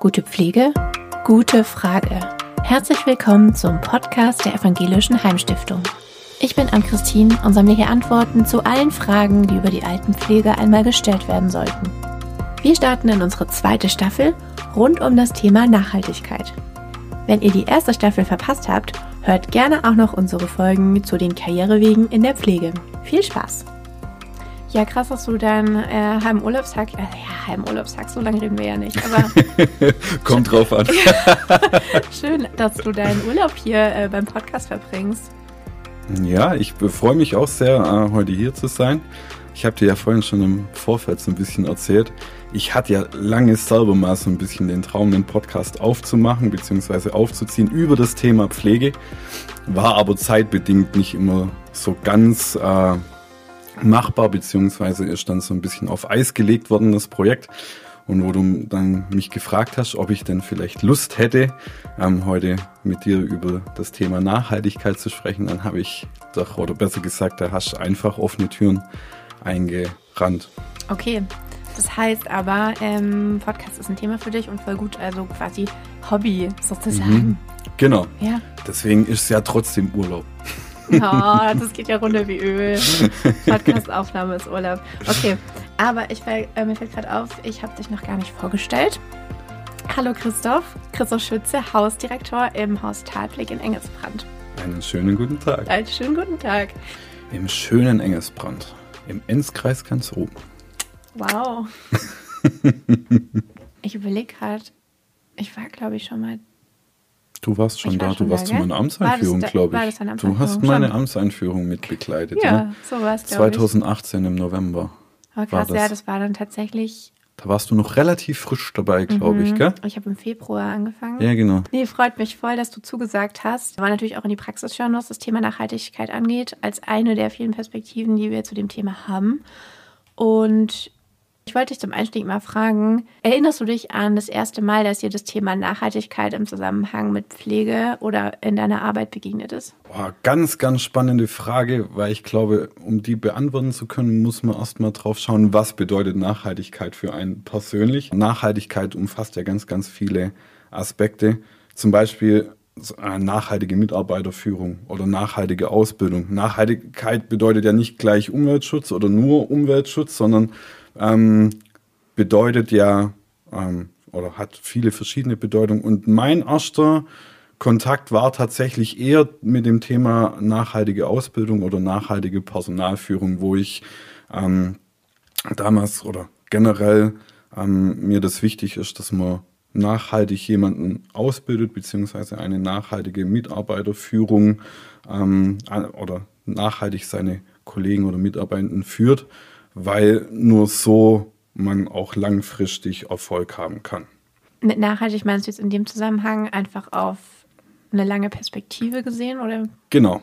Gute Pflege? Gute Frage. Herzlich willkommen zum Podcast der Evangelischen Heimstiftung. Ich bin Ann-Christine und sammle hier Antworten zu allen Fragen, die über die Altenpflege einmal gestellt werden sollten. Wir starten in unsere zweite Staffel rund um das Thema Nachhaltigkeit. Wenn ihr die erste Staffel verpasst habt, hört gerne auch noch unsere Folgen zu den Karrierewegen in der Pflege. Viel Spaß! Ja, krass, dass du deinen äh, Heimurlaubstag, äh, ja, Heimurlaubstag, so lange reden wir ja nicht, aber. Kommt drauf an. Schön, dass du deinen Urlaub hier äh, beim Podcast verbringst. Ja, ich freue mich auch sehr, äh, heute hier zu sein. Ich habe dir ja vorhin schon im Vorfeld so ein bisschen erzählt. Ich hatte ja lange selber mal so ein bisschen den Traum, den Podcast aufzumachen bzw. aufzuziehen über das Thema Pflege, war aber zeitbedingt nicht immer so ganz äh, machbar, beziehungsweise ist dann so ein bisschen auf Eis gelegt worden, das Projekt. Und wo du dann mich gefragt hast, ob ich denn vielleicht Lust hätte, ähm, heute mit dir über das Thema Nachhaltigkeit zu sprechen, dann habe ich doch, oder besser gesagt, da hast du einfach offene Türen eingerannt. Okay, das heißt aber, ähm, Podcast ist ein Thema für dich und voll gut, also quasi Hobby sozusagen. Mhm. Genau. Ja. Deswegen ist es ja trotzdem Urlaub. Oh, das geht ja runter wie Öl. Podcast-Aufnahme ist Urlaub. Okay, aber ich äh, mir fällt gerade auf, ich habe dich noch gar nicht vorgestellt. Hallo Christoph, Christoph Schütze, Hausdirektor im Haus Talblick in Engelsbrand. Einen schönen guten Tag. Einen schönen guten Tag. Im schönen Engelsbrand, im Enzkreis ganz oben. Wow. ich überlege gerade, ich war glaube ich schon mal Du warst schon da, du warst zu meiner Amtseinführung, glaube ich. Du hast meine schon? Amtseinführung mitbegleitet. Ja, ja? so war es, 2018 im November. Oh, krass, das. ja, das war dann tatsächlich. Da warst du noch relativ frisch dabei, glaube mhm. ich, gell? Ich habe im Februar angefangen. Ja, genau. Nee, freut mich voll, dass du zugesagt hast. War natürlich auch in die Praxis schauen, was das Thema Nachhaltigkeit angeht, als eine der vielen Perspektiven, die wir zu dem Thema haben. Und ich wollte dich zum Einstieg mal fragen, erinnerst du dich an das erste Mal, dass dir das Thema Nachhaltigkeit im Zusammenhang mit Pflege oder in deiner Arbeit begegnet ist? Boah, ganz, ganz spannende Frage, weil ich glaube, um die beantworten zu können, muss man erstmal drauf schauen, was bedeutet Nachhaltigkeit für einen persönlich. Nachhaltigkeit umfasst ja ganz, ganz viele Aspekte. Zum Beispiel nachhaltige Mitarbeiterführung oder nachhaltige Ausbildung. Nachhaltigkeit bedeutet ja nicht gleich Umweltschutz oder nur Umweltschutz, sondern ähm, bedeutet ja ähm, oder hat viele verschiedene Bedeutungen. Und mein erster Kontakt war tatsächlich eher mit dem Thema nachhaltige Ausbildung oder nachhaltige Personalführung, wo ich ähm, damals oder generell ähm, mir das wichtig ist, dass man nachhaltig jemanden ausbildet, beziehungsweise eine nachhaltige Mitarbeiterführung ähm, oder nachhaltig seine Kollegen oder Mitarbeitenden führt weil nur so man auch langfristig Erfolg haben kann. Mit nachhaltig meinst du jetzt in dem Zusammenhang einfach auf eine lange Perspektive gesehen oder? Genau.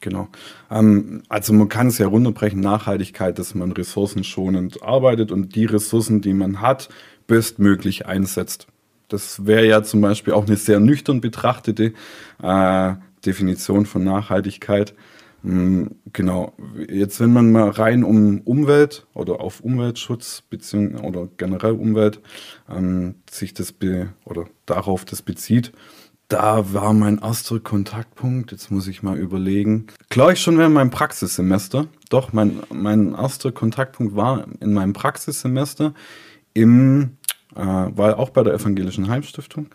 Genau. Ähm, also man kann es ja runterbrechen, Nachhaltigkeit, dass man ressourcenschonend arbeitet und die Ressourcen, die man hat, bestmöglich einsetzt. Das wäre ja zum Beispiel auch eine sehr nüchtern betrachtete äh, Definition von Nachhaltigkeit. Mm, genau. Jetzt, wenn man mal rein um Umwelt oder auf Umweltschutz beziehungsweise oder generell Umwelt ähm, sich das be oder darauf das bezieht, da war mein erster Kontaktpunkt. Jetzt muss ich mal überlegen. Klar, ich schon während meinem Praxissemester. Doch, mein, mein erster Kontaktpunkt war in meinem Praxissemester im äh, war auch bei der Evangelischen Heimstiftung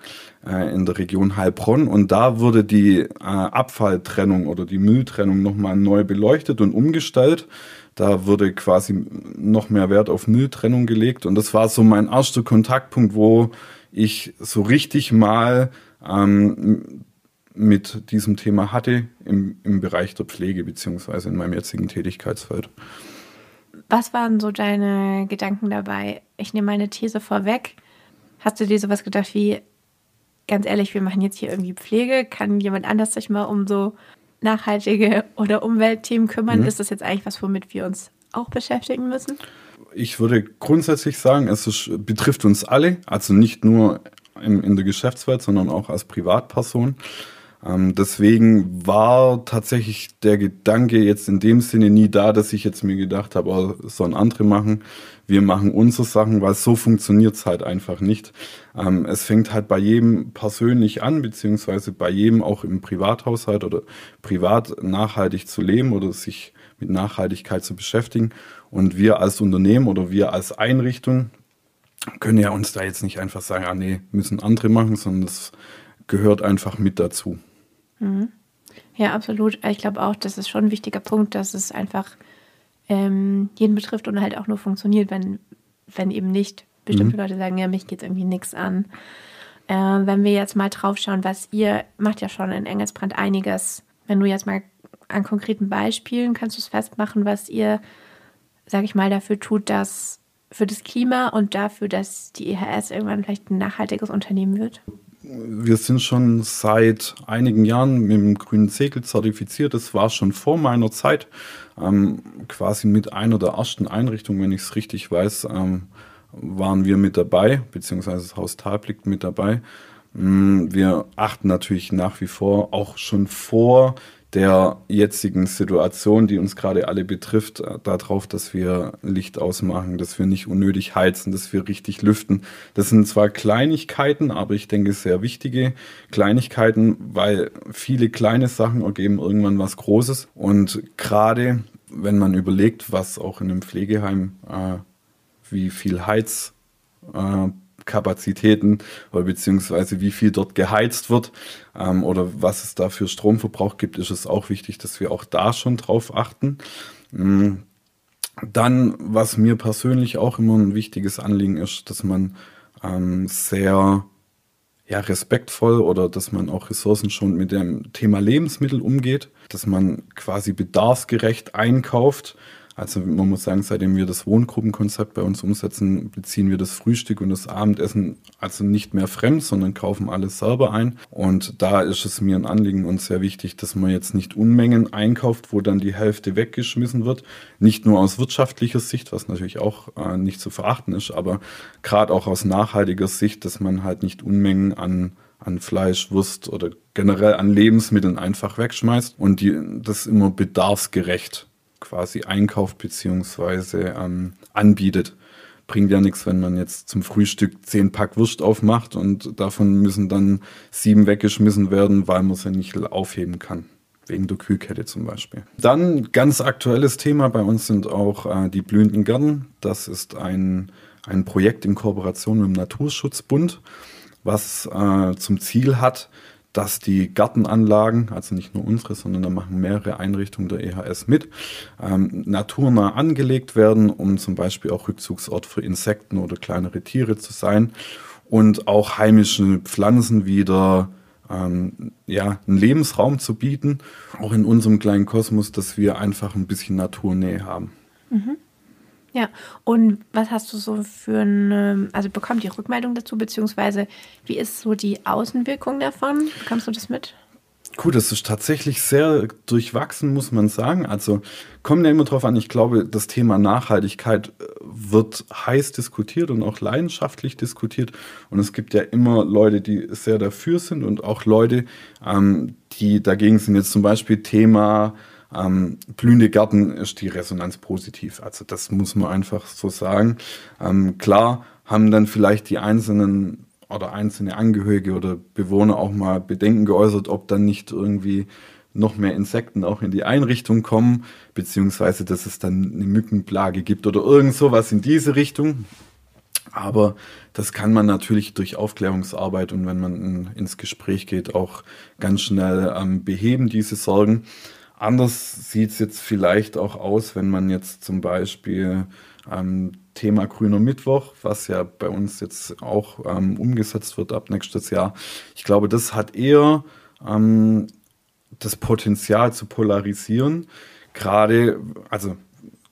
äh, in der Region Heilbronn und da wurde die äh, Abfalltrennung oder die Mülltrennung nochmal neu beleuchtet und umgestellt. Da wurde quasi noch mehr Wert auf Mülltrennung gelegt und das war so mein erster Kontaktpunkt, wo ich so richtig mal ähm, mit diesem Thema hatte im, im Bereich der Pflege beziehungsweise in meinem jetzigen Tätigkeitsfeld. Was waren so deine Gedanken dabei? Ich nehme meine These vorweg. Hast du dir sowas gedacht wie, ganz ehrlich, wir machen jetzt hier irgendwie Pflege, kann jemand anders sich mal um so nachhaltige oder Umweltthemen kümmern? Mhm. Ist das jetzt eigentlich was, womit wir uns auch beschäftigen müssen? Ich würde grundsätzlich sagen, es ist, betrifft uns alle, also nicht nur in, in der Geschäftswelt, sondern auch als Privatperson. Ähm, deswegen war tatsächlich der Gedanke jetzt in dem Sinne nie da, dass ich jetzt mir gedacht habe, oh, sollen andere machen. Wir machen unsere Sachen, weil so funktioniert es halt einfach nicht. Ähm, es fängt halt bei jedem persönlich an, beziehungsweise bei jedem auch im Privathaushalt oder privat nachhaltig zu leben oder sich mit Nachhaltigkeit zu beschäftigen. Und wir als Unternehmen oder wir als Einrichtung können ja uns da jetzt nicht einfach sagen, ah nee, müssen andere machen, sondern das gehört einfach mit dazu. Mhm. Ja, absolut. Ich glaube auch, das ist schon ein wichtiger Punkt, dass es einfach ähm, jeden betrifft und halt auch nur funktioniert, wenn, wenn eben nicht bestimmte mhm. Leute sagen, ja, mich geht irgendwie nichts an. Äh, wenn wir jetzt mal drauf schauen, was ihr macht ja schon in Engelsbrand einiges. Wenn du jetzt mal an konkreten Beispielen kannst du es festmachen, was ihr, sag ich mal, dafür tut, dass für das Klima und dafür, dass die EHS irgendwann vielleicht ein nachhaltiges Unternehmen wird? Wir sind schon seit einigen Jahren mit dem grünen Segel zertifiziert. Das war schon vor meiner Zeit, ähm, quasi mit einer der ersten Einrichtungen, wenn ich es richtig weiß, ähm, waren wir mit dabei, beziehungsweise das Haus Talblick mit dabei. Mm, wir achten natürlich nach wie vor auch schon vor der jetzigen Situation, die uns gerade alle betrifft, äh, darauf, dass wir Licht ausmachen, dass wir nicht unnötig heizen, dass wir richtig lüften. Das sind zwar Kleinigkeiten, aber ich denke sehr wichtige Kleinigkeiten, weil viele kleine Sachen ergeben irgendwann was Großes. Und gerade wenn man überlegt, was auch in einem Pflegeheim, äh, wie viel Heiz äh, Kapazitäten oder beziehungsweise wie viel dort geheizt wird ähm, oder was es da für Stromverbrauch gibt, ist es auch wichtig, dass wir auch da schon drauf achten. Mhm. Dann, was mir persönlich auch immer ein wichtiges Anliegen ist, dass man ähm, sehr ja, respektvoll oder dass man auch Ressourcen schon mit dem Thema Lebensmittel umgeht, dass man quasi bedarfsgerecht einkauft also man muss sagen, seitdem wir das Wohngruppenkonzept bei uns umsetzen, beziehen wir das Frühstück und das Abendessen also nicht mehr fremd, sondern kaufen alles selber ein. Und da ist es mir ein Anliegen und sehr wichtig, dass man jetzt nicht Unmengen einkauft, wo dann die Hälfte weggeschmissen wird. Nicht nur aus wirtschaftlicher Sicht, was natürlich auch äh, nicht zu verachten ist, aber gerade auch aus nachhaltiger Sicht, dass man halt nicht Unmengen an an Fleisch, Wurst oder generell an Lebensmitteln einfach wegschmeißt und die, das immer bedarfsgerecht quasi einkauft beziehungsweise ähm, anbietet. Bringt ja nichts, wenn man jetzt zum Frühstück zehn Pack Wurst aufmacht und davon müssen dann sieben weggeschmissen werden, weil man sie nicht aufheben kann. Wegen der Kühlkette zum Beispiel. Dann ganz aktuelles Thema bei uns sind auch äh, die blühenden Gärten. Das ist ein, ein Projekt in Kooperation mit dem Naturschutzbund, was äh, zum Ziel hat, dass die Gartenanlagen, also nicht nur unsere, sondern da machen mehrere Einrichtungen der EHS mit, ähm, naturnah angelegt werden, um zum Beispiel auch Rückzugsort für Insekten oder kleinere Tiere zu sein und auch heimische Pflanzen wieder ähm, ja, einen Lebensraum zu bieten, auch in unserem kleinen Kosmos, dass wir einfach ein bisschen Naturnähe haben. Mhm. Ja, und was hast du so für eine, also bekommt die Rückmeldung dazu, beziehungsweise wie ist so die Außenwirkung davon? Bekommst du das mit? Gut, das ist tatsächlich sehr durchwachsen, muss man sagen. Also kommt ja immer drauf an, ich glaube, das Thema Nachhaltigkeit äh, wird heiß diskutiert und auch leidenschaftlich diskutiert. Und es gibt ja immer Leute, die sehr dafür sind und auch Leute, ähm, die dagegen sind. Jetzt zum Beispiel Thema ähm, blühende Gärten ist die Resonanz positiv. Also das muss man einfach so sagen. Ähm, klar haben dann vielleicht die einzelnen oder einzelne Angehörige oder Bewohner auch mal Bedenken geäußert, ob dann nicht irgendwie noch mehr Insekten auch in die Einrichtung kommen, beziehungsweise dass es dann eine Mückenplage gibt oder irgend sowas in diese Richtung. Aber das kann man natürlich durch Aufklärungsarbeit und wenn man in, ins Gespräch geht, auch ganz schnell ähm, beheben, diese Sorgen. Anders sieht es jetzt vielleicht auch aus, wenn man jetzt zum Beispiel ähm, Thema Grüner Mittwoch, was ja bei uns jetzt auch ähm, umgesetzt wird ab nächstes Jahr. Ich glaube, das hat eher ähm, das Potenzial zu polarisieren. Gerade, also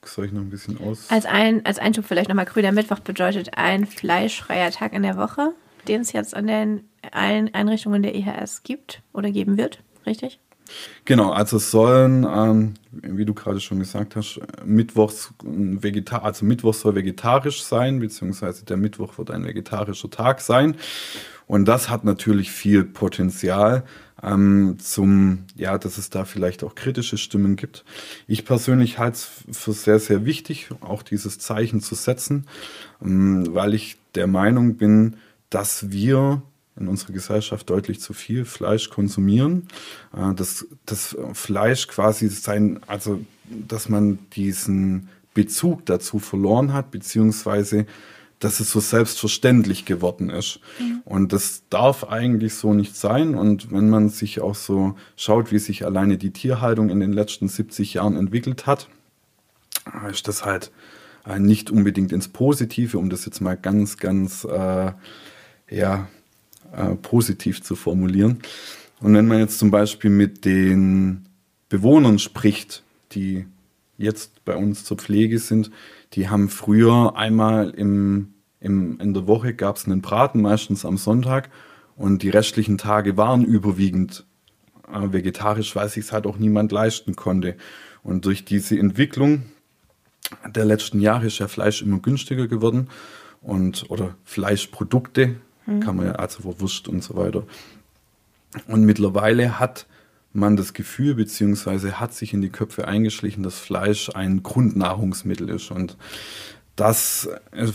soll ich noch ein bisschen aus? Als, ein, als Einschub vielleicht nochmal, Grüner Mittwoch bedeutet ein fleischfreier Tag in der Woche, den es jetzt an den allen Einrichtungen der EHS gibt oder geben wird, richtig? Genau, also es sollen, ähm, wie du gerade schon gesagt hast, Mittwochs Vegetar also Mittwoch soll vegetarisch sein, beziehungsweise der Mittwoch wird ein vegetarischer Tag sein. Und das hat natürlich viel Potenzial ähm, zum, ja, dass es da vielleicht auch kritische Stimmen gibt. Ich persönlich halte es für sehr, sehr wichtig, auch dieses Zeichen zu setzen, ähm, weil ich der Meinung bin, dass wir in unserer Gesellschaft deutlich zu viel Fleisch konsumieren. Äh, dass das Fleisch quasi sein, also dass man diesen Bezug dazu verloren hat, beziehungsweise dass es so selbstverständlich geworden ist. Mhm. Und das darf eigentlich so nicht sein. Und wenn man sich auch so schaut, wie sich alleine die Tierhaltung in den letzten 70 Jahren entwickelt hat, ist das halt äh, nicht unbedingt ins Positive, um das jetzt mal ganz, ganz äh, ja, äh, positiv zu formulieren. Und wenn man jetzt zum Beispiel mit den Bewohnern spricht, die jetzt bei uns zur Pflege sind, die haben früher einmal im, im, in der Woche gab es einen Braten, meistens am Sonntag, und die restlichen Tage waren überwiegend äh, vegetarisch, weil sich es halt auch niemand leisten konnte. Und durch diese Entwicklung der letzten Jahre ist ja Fleisch immer günstiger geworden und oder Fleischprodukte mhm. kann man ja also Wurst und so weiter. Und mittlerweile hat man das Gefühl, beziehungsweise hat sich in die Köpfe eingeschlichen, dass Fleisch ein Grundnahrungsmittel ist. Und das äh,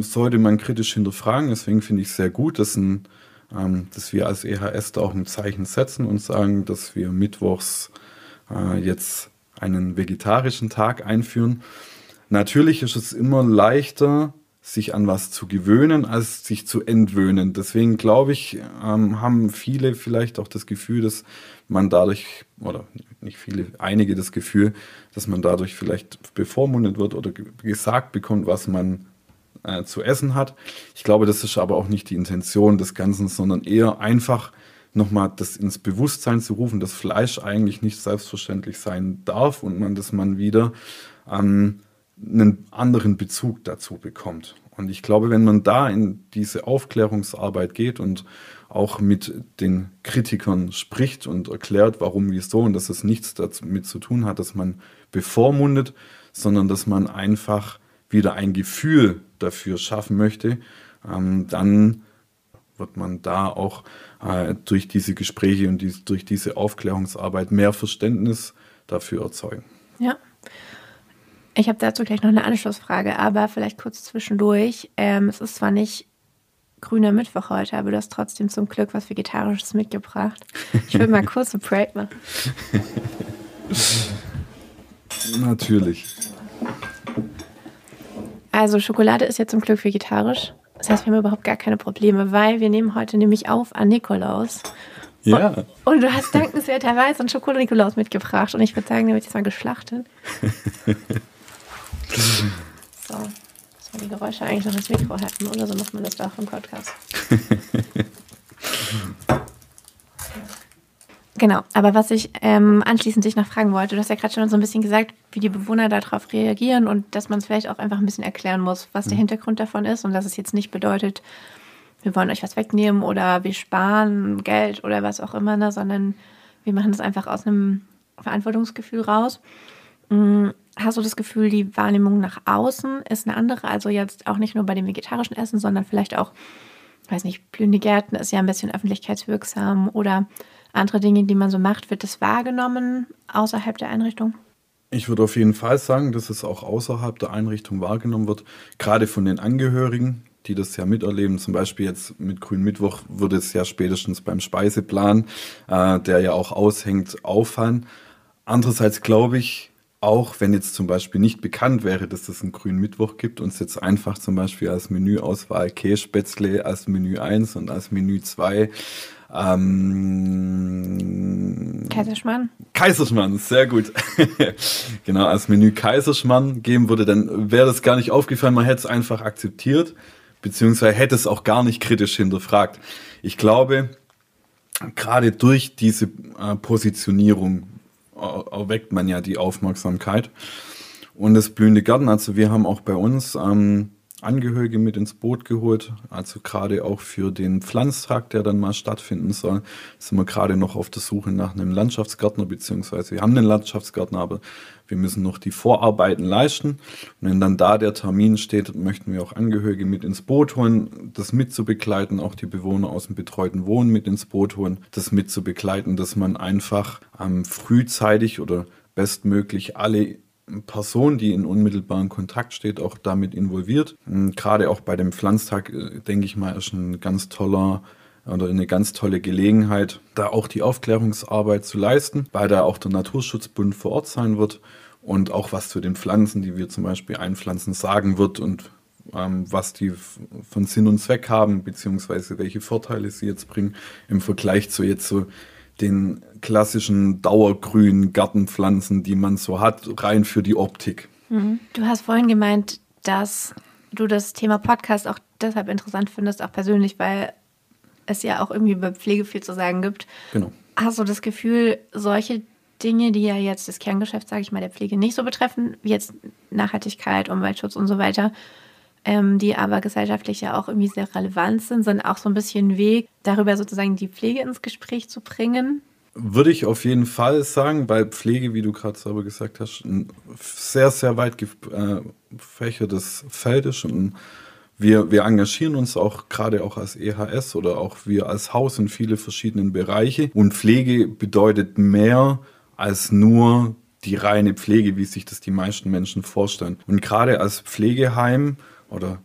sollte man kritisch hinterfragen. Deswegen finde ich es sehr gut, dass, ein, ähm, dass wir als EHS da auch ein Zeichen setzen und sagen, dass wir mittwochs äh, jetzt einen vegetarischen Tag einführen. Natürlich ist es immer leichter, sich an was zu gewöhnen, als sich zu entwöhnen. Deswegen glaube ich, ähm, haben viele vielleicht auch das Gefühl, dass man dadurch, oder nicht viele, einige das Gefühl, dass man dadurch vielleicht bevormundet wird oder gesagt bekommt, was man äh, zu essen hat. Ich glaube, das ist aber auch nicht die Intention des Ganzen, sondern eher einfach nochmal das ins Bewusstsein zu rufen, dass Fleisch eigentlich nicht selbstverständlich sein darf und man, dass man wieder ähm, einen anderen Bezug dazu bekommt. Und ich glaube, wenn man da in diese Aufklärungsarbeit geht und auch mit den Kritikern spricht und erklärt, warum, wieso und dass es nichts damit zu tun hat, dass man bevormundet, sondern dass man einfach wieder ein Gefühl dafür schaffen möchte, ähm, dann wird man da auch äh, durch diese Gespräche und durch diese Aufklärungsarbeit mehr Verständnis dafür erzeugen. Ja. Ich habe dazu gleich noch eine Anschlussfrage, aber vielleicht kurz zwischendurch. Ähm, es ist zwar nicht grüner Mittwoch heute, aber du hast trotzdem zum Glück was Vegetarisches mitgebracht. Ich will mal kurz eine Break machen. Natürlich. Also Schokolade ist ja zum Glück vegetarisch. Das heißt, wir haben überhaupt gar keine Probleme, weil wir nehmen heute nämlich auf an Nikolaus. Ja. Und, und du hast dankenswerterweise einen Schokolade-Nikolaus mitgebracht und ich würde sagen, der wird jetzt mal geschlachtet. So, dass wir die Geräusche eigentlich noch ins Mikro halten oder so macht man das doch im Podcast. Genau, aber was ich ähm, anschließend dich noch fragen wollte, du hast ja gerade schon so ein bisschen gesagt, wie die Bewohner darauf reagieren und dass man es vielleicht auch einfach ein bisschen erklären muss, was der mhm. Hintergrund davon ist und dass es jetzt nicht bedeutet, wir wollen euch was wegnehmen oder wir sparen Geld oder was auch immer, ne, sondern wir machen das einfach aus einem Verantwortungsgefühl raus. Mhm hast du das Gefühl, die Wahrnehmung nach außen ist eine andere? Also jetzt auch nicht nur bei dem vegetarischen Essen, sondern vielleicht auch, weiß nicht, blühende Gärten ist ja ein bisschen öffentlichkeitswirksam oder andere Dinge, die man so macht. Wird das wahrgenommen außerhalb der Einrichtung? Ich würde auf jeden Fall sagen, dass es auch außerhalb der Einrichtung wahrgenommen wird, gerade von den Angehörigen, die das ja miterleben. Zum Beispiel jetzt mit Grünmittwoch würde es ja spätestens beim Speiseplan, äh, der ja auch aushängt, auffallen. Andererseits glaube ich, auch wenn jetzt zum Beispiel nicht bekannt wäre, dass es einen grünen Mittwoch gibt und es jetzt einfach zum Beispiel als Menüauswahl Kässpätzle als Menü 1 und als Menü 2 ähm, Kaiserschmarrn. Kaiserschmarrn, sehr gut. genau, als Menü Kaiserschmarrn geben würde, dann wäre das gar nicht aufgefallen, man hätte es einfach akzeptiert, beziehungsweise hätte es auch gar nicht kritisch hinterfragt. Ich glaube, gerade durch diese äh, Positionierung erweckt man ja die Aufmerksamkeit. Und das blühende Garten, also wir haben auch bei uns ähm, Angehörige mit ins Boot geholt. Also gerade auch für den Pflanztag, der dann mal stattfinden soll, sind wir gerade noch auf der Suche nach einem Landschaftsgärtner, beziehungsweise wir haben einen Landschaftsgärtner, aber wir müssen noch die Vorarbeiten leisten. Und wenn dann da der Termin steht, möchten wir auch Angehörige mit ins Boot holen, das mitzubegleiten, auch die Bewohner aus dem betreuten Wohnen mit ins Boot holen, das mitzubegleiten, dass man einfach ähm, frühzeitig oder bestmöglich alle Person, die in unmittelbaren Kontakt steht, auch damit involviert. Gerade auch bei dem Pflanztag, äh, denke ich mal, ist ein ganz toller oder eine ganz tolle Gelegenheit, da auch die Aufklärungsarbeit zu leisten, weil da auch der Naturschutzbund vor Ort sein wird und auch was zu den Pflanzen, die wir zum Beispiel einpflanzen, sagen wird und ähm, was die von Sinn und Zweck haben, beziehungsweise welche Vorteile sie jetzt bringen im Vergleich zu jetzt so den klassischen dauergrünen Gartenpflanzen, die man so hat, rein für die Optik. Mhm. Du hast vorhin gemeint, dass du das Thema Podcast auch deshalb interessant findest, auch persönlich, weil es ja auch irgendwie über Pflege viel zu sagen gibt. Genau. Hast du das Gefühl, solche Dinge, die ja jetzt das Kerngeschäft, sage ich mal, der Pflege nicht so betreffen, wie jetzt Nachhaltigkeit, Umweltschutz und so weiter, ähm, die aber gesellschaftlich ja auch irgendwie sehr relevant sind, sind auch so ein bisschen Weg, darüber sozusagen die Pflege ins Gespräch zu bringen. Würde ich auf jeden Fall sagen, weil Pflege, wie du gerade selber gesagt hast, ein sehr, sehr weit gefächertes Feld ist und wir, wir engagieren uns auch gerade auch als EHS oder auch wir als Haus in viele verschiedenen Bereiche und Pflege bedeutet mehr als nur die reine Pflege, wie sich das die meisten Menschen vorstellen. Und gerade als Pflegeheim oder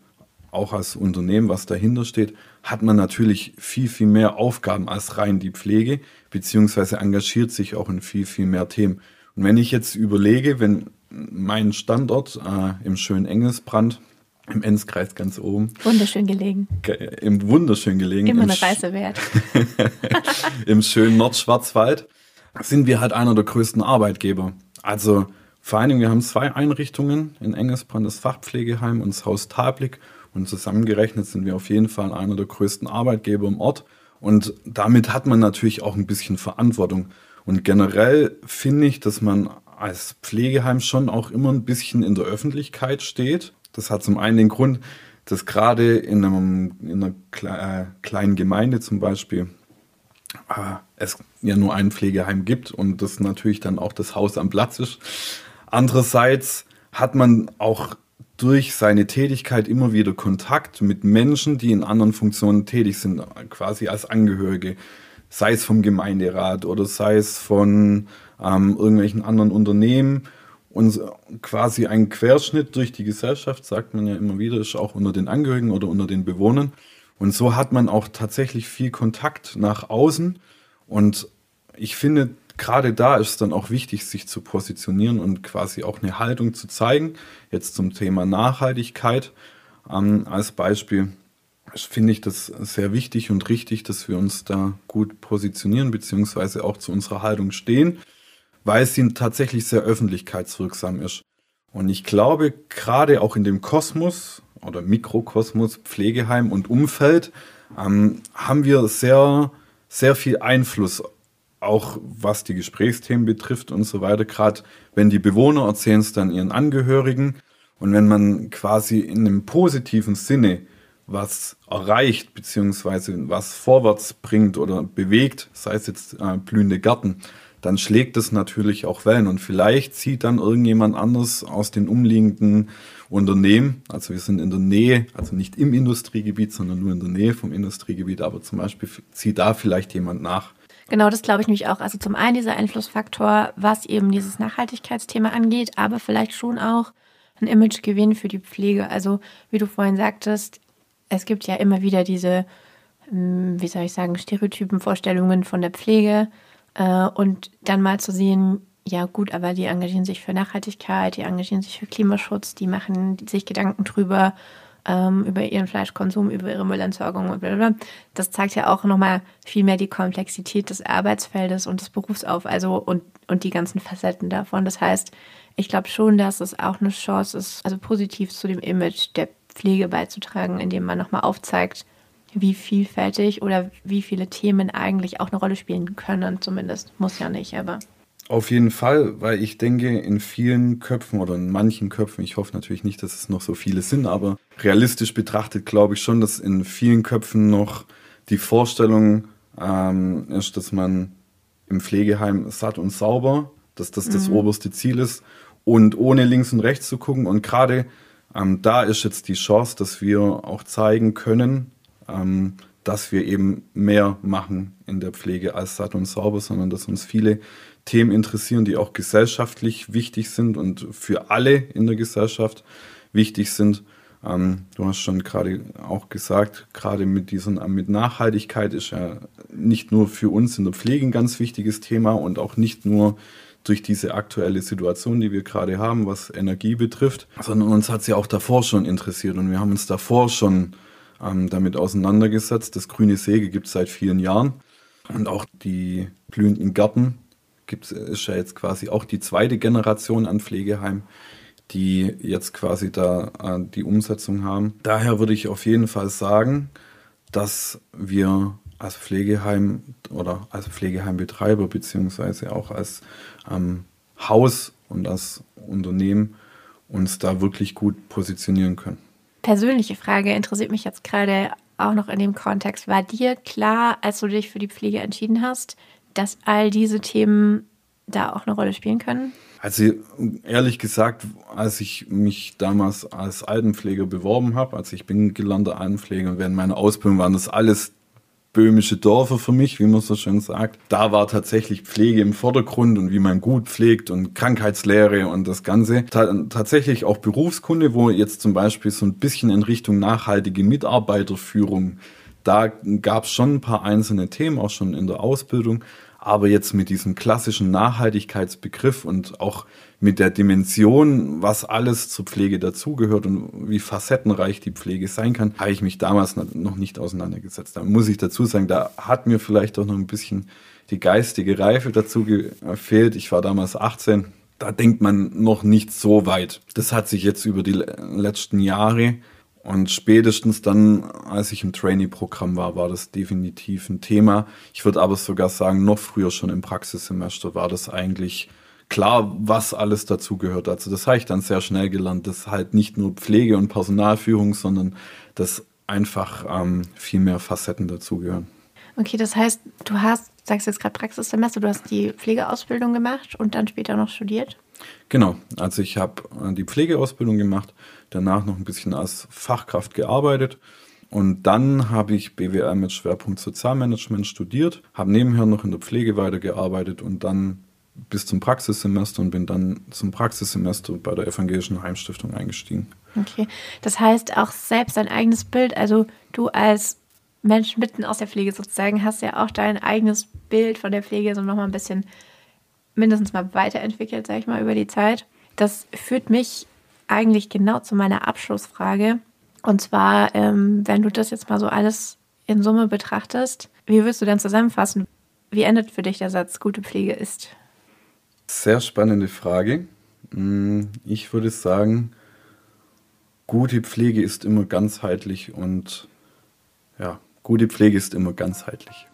auch als Unternehmen, was dahinter steht, hat man natürlich viel, viel mehr Aufgaben als rein die Pflege, beziehungsweise engagiert sich auch in viel, viel mehr Themen. Und wenn ich jetzt überlege, wenn mein Standort äh, im schönen Engelsbrand, im Enzkreis ganz oben. Wunderschön gelegen. Im wunderschön gelegen. Immer eine Reise wert. Im schönen Nordschwarzwald sind wir halt einer der größten Arbeitgeber. Also vor allen Dingen, wir haben zwei Einrichtungen in Engelsbrand, das Fachpflegeheim und das Haus Tablik. Und zusammengerechnet sind wir auf jeden Fall einer der größten Arbeitgeber im Ort. Und damit hat man natürlich auch ein bisschen Verantwortung. Und generell finde ich, dass man als Pflegeheim schon auch immer ein bisschen in der Öffentlichkeit steht. Das hat zum einen den Grund, dass gerade in, einem, in einer äh, kleinen Gemeinde zum Beispiel äh, es ja nur ein Pflegeheim gibt und das natürlich dann auch das Haus am Platz ist. Andererseits hat man auch durch seine Tätigkeit immer wieder Kontakt mit Menschen, die in anderen Funktionen tätig sind, quasi als Angehörige, sei es vom Gemeinderat oder sei es von ähm, irgendwelchen anderen Unternehmen. Und quasi ein Querschnitt durch die Gesellschaft, sagt man ja immer wieder, ist auch unter den Angehörigen oder unter den Bewohnern. Und so hat man auch tatsächlich viel Kontakt nach außen. Und ich finde, gerade da ist es dann auch wichtig, sich zu positionieren und quasi auch eine Haltung zu zeigen. Jetzt zum Thema Nachhaltigkeit ähm, als Beispiel finde ich das sehr wichtig und richtig, dass wir uns da gut positionieren, beziehungsweise auch zu unserer Haltung stehen, weil sie tatsächlich sehr öffentlichkeitswirksam ist. Und ich glaube, gerade auch in dem Kosmos oder Mikrokosmos, Pflegeheim und Umfeld, ähm, haben wir sehr, sehr viel Einfluss auch was die Gesprächsthemen betrifft und so weiter. Gerade wenn die Bewohner erzählen es dann ihren Angehörigen und wenn man quasi in einem positiven Sinne was erreicht beziehungsweise was vorwärts bringt oder bewegt, sei es jetzt äh, blühende Gärten, dann schlägt es natürlich auch Wellen und vielleicht zieht dann irgendjemand anders aus den umliegenden Unternehmen, also wir sind in der Nähe, also nicht im Industriegebiet, sondern nur in der Nähe vom Industriegebiet, aber zum Beispiel zieht da vielleicht jemand nach Genau, das glaube ich nämlich auch. Also zum einen dieser Einflussfaktor, was eben dieses Nachhaltigkeitsthema angeht, aber vielleicht schon auch ein Imagegewinn für die Pflege. Also wie du vorhin sagtest, es gibt ja immer wieder diese, hm, wie soll ich sagen, Stereotypen, Vorstellungen von der Pflege äh, und dann mal zu sehen, ja gut, aber die engagieren sich für Nachhaltigkeit, die engagieren sich für Klimaschutz, die machen sich Gedanken drüber, ähm, über ihren Fleischkonsum, über ihre Müllentsorgung und blablabla. Das zeigt ja auch nochmal viel mehr die Komplexität des Arbeitsfeldes und des Berufsauf, also und, und die ganzen Facetten davon. Das heißt, ich glaube schon, dass es auch eine Chance ist, also positiv zu dem Image der Pflege beizutragen, indem man nochmal aufzeigt, wie vielfältig oder wie viele Themen eigentlich auch eine Rolle spielen können, zumindest. Muss ja nicht, aber. Auf jeden Fall, weil ich denke, in vielen Köpfen oder in manchen Köpfen, ich hoffe natürlich nicht, dass es noch so viele sind, aber realistisch betrachtet glaube ich schon, dass in vielen Köpfen noch die Vorstellung ähm, ist, dass man im Pflegeheim satt und sauber, dass das das mhm. oberste Ziel ist und ohne links und rechts zu gucken. Und gerade ähm, da ist jetzt die Chance, dass wir auch zeigen können, ähm, dass wir eben mehr machen in der Pflege als satt und sauber, sondern dass uns viele Themen interessieren, die auch gesellschaftlich wichtig sind und für alle in der Gesellschaft wichtig sind. Ähm, du hast schon gerade auch gesagt, gerade mit diesen, mit Nachhaltigkeit ist ja nicht nur für uns in der Pflege ein ganz wichtiges Thema und auch nicht nur durch diese aktuelle Situation, die wir gerade haben, was Energie betrifft, sondern uns hat sie auch davor schon interessiert und wir haben uns davor schon ähm, damit auseinandergesetzt. Das grüne Säge gibt es seit vielen Jahren und auch die blühenden Gärten gibt ist ja jetzt quasi auch die zweite Generation an Pflegeheim, die jetzt quasi da äh, die Umsetzung haben. Daher würde ich auf jeden Fall sagen, dass wir als Pflegeheim oder als Pflegeheimbetreiber beziehungsweise auch als ähm, Haus und als Unternehmen uns da wirklich gut positionieren können. Persönliche Frage interessiert mich jetzt gerade auch noch in dem Kontext. War dir klar, als du dich für die Pflege entschieden hast, dass all diese Themen da auch eine Rolle spielen können? Also ehrlich gesagt, als ich mich damals als Altenpfleger beworben habe, also ich bin gelernter Altenpfleger während meiner Ausbildung waren das alles böhmische Dörfer für mich, wie man so schön sagt. Da war tatsächlich Pflege im Vordergrund und wie man gut pflegt und Krankheitslehre und das Ganze. Ta tatsächlich auch Berufskunde, wo jetzt zum Beispiel so ein bisschen in Richtung nachhaltige Mitarbeiterführung, da gab es schon ein paar einzelne Themen, auch schon in der Ausbildung. Aber jetzt mit diesem klassischen Nachhaltigkeitsbegriff und auch mit der Dimension, was alles zur Pflege dazugehört und wie facettenreich die Pflege sein kann, habe ich mich damals noch nicht auseinandergesetzt. Da muss ich dazu sagen, da hat mir vielleicht auch noch ein bisschen die geistige Reife dazu gefehlt. Ich war damals 18. Da denkt man noch nicht so weit. Das hat sich jetzt über die letzten Jahre und spätestens dann, als ich im Trainee-Programm war, war das definitiv ein Thema. Ich würde aber sogar sagen, noch früher schon im Praxissemester war das eigentlich klar, was alles dazugehört. Also das habe ich dann sehr schnell gelernt, dass halt nicht nur Pflege und Personalführung, sondern dass einfach ähm, viel mehr Facetten dazugehören. Okay, das heißt, du hast, sagst jetzt gerade Praxissemester, du hast die Pflegeausbildung gemacht und dann später noch studiert? Genau, also ich habe äh, die Pflegeausbildung gemacht, danach noch ein bisschen als Fachkraft gearbeitet und dann habe ich BWL mit Schwerpunkt Sozialmanagement studiert, habe nebenher noch in der Pflege weitergearbeitet und dann bis zum Praxissemester und bin dann zum Praxissemester bei der Evangelischen Heimstiftung eingestiegen. Okay, das heißt auch selbst dein eigenes Bild, also du als Mensch mitten aus der Pflege sozusagen hast ja auch dein eigenes Bild von der Pflege so nochmal ein bisschen mindestens mal weiterentwickelt, sage ich mal, über die Zeit. Das führt mich eigentlich genau zu meiner Abschlussfrage. Und zwar, ähm, wenn du das jetzt mal so alles in Summe betrachtest, wie würdest du dann zusammenfassen? Wie endet für dich der Satz, gute Pflege ist? Sehr spannende Frage. Mm, ich würde sagen, gute Pflege ist immer ganzheitlich und ja, gute Pflege ist immer ganzheitlich.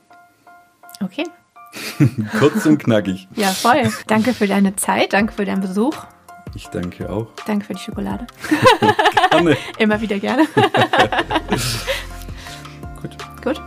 Okay, Kurz und knackig. Ja, voll. Danke für deine Zeit, danke für deinen Besuch. Ich danke auch. Danke für die Schokolade. gerne. Immer wieder gerne. Gut. Gut.